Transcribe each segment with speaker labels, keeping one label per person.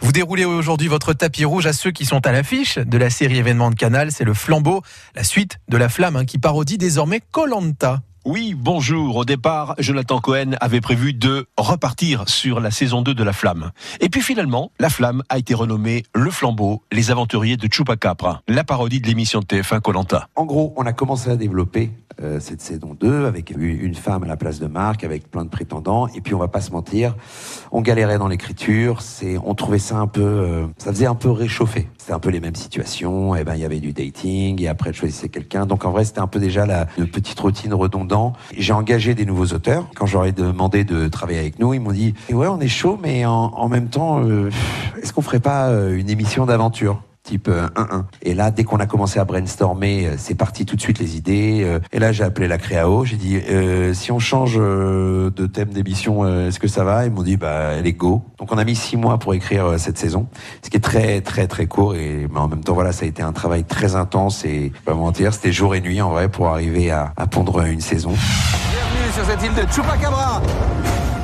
Speaker 1: Vous déroulez aujourd'hui votre tapis rouge à ceux qui sont à l'affiche de la série événement de Canal. C'est le flambeau, la suite de la flamme hein, qui parodie désormais Colanta.
Speaker 2: Oui, bonjour. Au départ, Jonathan Cohen avait prévu de repartir sur la saison 2 de La Flamme. Et puis finalement, La Flamme a été renommée Le Flambeau, les aventuriers de Chupacabra, la parodie de l'émission de TF1 Colanta.
Speaker 3: En gros, on a commencé à développer euh, cette saison 2 avec une femme à la place de Marc, avec plein de prétendants. Et puis, on va pas se mentir, on galérait dans l'écriture. On trouvait ça un peu, euh, ça faisait un peu réchauffé. C'était un peu les mêmes situations. Et ben, il y avait du dating et après, je choisissais quelqu'un. Donc, en vrai, c'était un peu déjà la petite routine redondante j'ai engagé des nouveaux auteurs. Quand j'aurais demandé de travailler avec nous, ils m'ont dit ouais, on est chaud, mais en, même temps, euh, est-ce qu'on ferait pas euh, une émission d'aventure? Type 1-1. Euh, et là, dès qu'on a commencé à brainstormer, c'est parti tout de suite les idées. Et là, j'ai appelé la Créao. J'ai dit, si on change de thème d'émission, est-ce que ça va? Ils m'ont dit, bah, elle est go. Donc, on a mis six mois pour écrire cette saison, ce qui est très, très, très court. Et mais en même temps, voilà, ça a été un travail très intense et pas mentir, c'était jour et nuit en vrai pour arriver à, à pondre une saison.
Speaker 4: Bienvenue sur cette île de Chupacabra.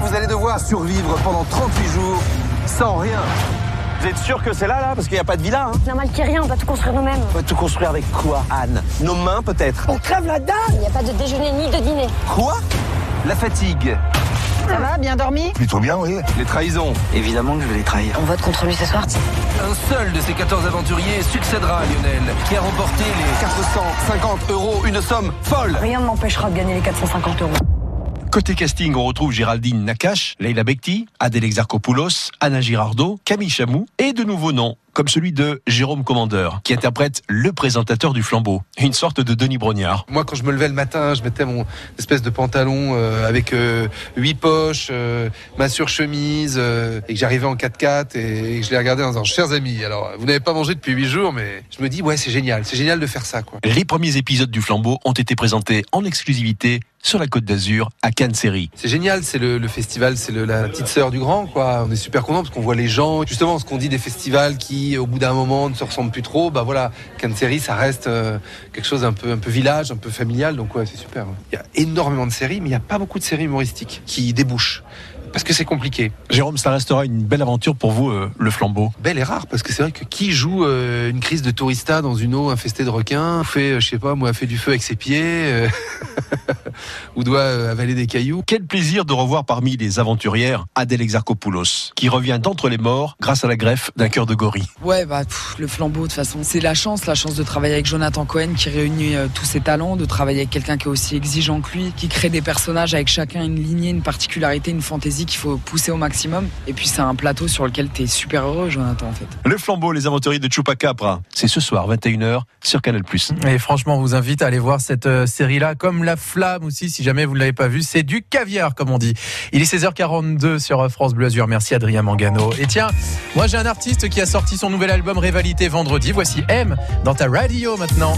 Speaker 4: Vous allez devoir survivre pendant 38 jours sans rien. Vous êtes sûr que c'est là, là? Parce qu'il n'y a pas de villa, hein
Speaker 5: Normal qu'il n'y ait rien, on va tout construire nous-mêmes.
Speaker 4: On va tout construire avec quoi, Anne? Nos mains, peut-être?
Speaker 5: On crève la dalle Il n'y a pas de déjeuner ni de dîner.
Speaker 4: Quoi? La fatigue.
Speaker 5: Ça va, bien dormi?
Speaker 4: Plutôt bien, oui. Les trahisons.
Speaker 6: Évidemment que je vais les trahir.
Speaker 5: On vote contre lui ce soir.
Speaker 4: Un seul de ces 14 aventuriers succédera à Lionel, qui a remporté les 450 euros, une somme folle.
Speaker 5: Rien ne m'empêchera de gagner les 450 euros.
Speaker 2: Côté casting, on retrouve Géraldine Nakache, Leila Bekti, Adèle Exarchopoulos, Anna Girardot, Camille Chamou et de nouveaux noms comme celui de Jérôme Commandeur, qui interprète le présentateur du flambeau, une sorte de Denis Brognard.
Speaker 7: Moi, quand je me levais le matin, je mettais mon espèce de pantalon euh, avec euh, huit poches, euh, ma surchemise, et que j'arrivais en 4x4 et, que je les regardais en disant, chers amis, alors vous n'avez pas mangé depuis huit jours, mais je me dis, ouais, c'est génial, c'est génial de faire ça. Quoi.
Speaker 2: Les premiers épisodes du flambeau ont été présentés en exclusivité sur la Côte d'Azur à Cannes Série.
Speaker 7: C'est génial, c'est le, festival, c'est la petite sœur du grand, quoi. On est super content parce qu'on voit les gens, justement, ce qu'on dit des festivals qui au bout d'un moment ne se ressemble plus trop, bah voilà, série ça reste euh, quelque chose un peu un peu village, un peu familial, donc ouais c'est super. Il y a énormément de séries, mais il n'y a pas beaucoup de séries humoristiques qui débouchent parce que c'est compliqué.
Speaker 2: Jérôme, ça restera une belle aventure pour vous, euh, le flambeau.
Speaker 7: Belle et rare, parce que c'est vrai que qui joue euh, une crise de tourista dans une eau infestée de requins, fait, je sais pas, moi, fait du feu avec ses pieds, ou doit avaler des cailloux.
Speaker 2: Quel plaisir de revoir parmi les aventurières Adèle Exarchopoulos, qui revient d'entre les morts grâce à la greffe d'un cœur de gorille.
Speaker 8: Ouais, bah, le flambeau, de toute façon, c'est la chance, la chance de travailler avec Jonathan Cohen, qui réunit tous ses talents, de travailler avec quelqu'un qui est aussi exigeant que lui, qui crée des personnages avec chacun une lignée, une particularité, une fantaisie qu'il faut pousser au maximum. Et puis c'est un plateau sur lequel tu es super heureux, Jonathan, en fait.
Speaker 2: Le flambeau, les aventuriers de Chupacabra, c'est ce soir, 21h, sur Canal+.
Speaker 1: Et franchement, on vous invite à aller voir cette euh, série-là, comme La Flamme aussi, si jamais vous ne l'avez pas vue. C'est du caviar, comme on dit. Il est 16h42 sur France Bleu Azur. Merci Adrien Mangano. Et tiens, moi j'ai un artiste qui a sorti son nouvel album Rivalité vendredi. Voici M dans ta radio maintenant.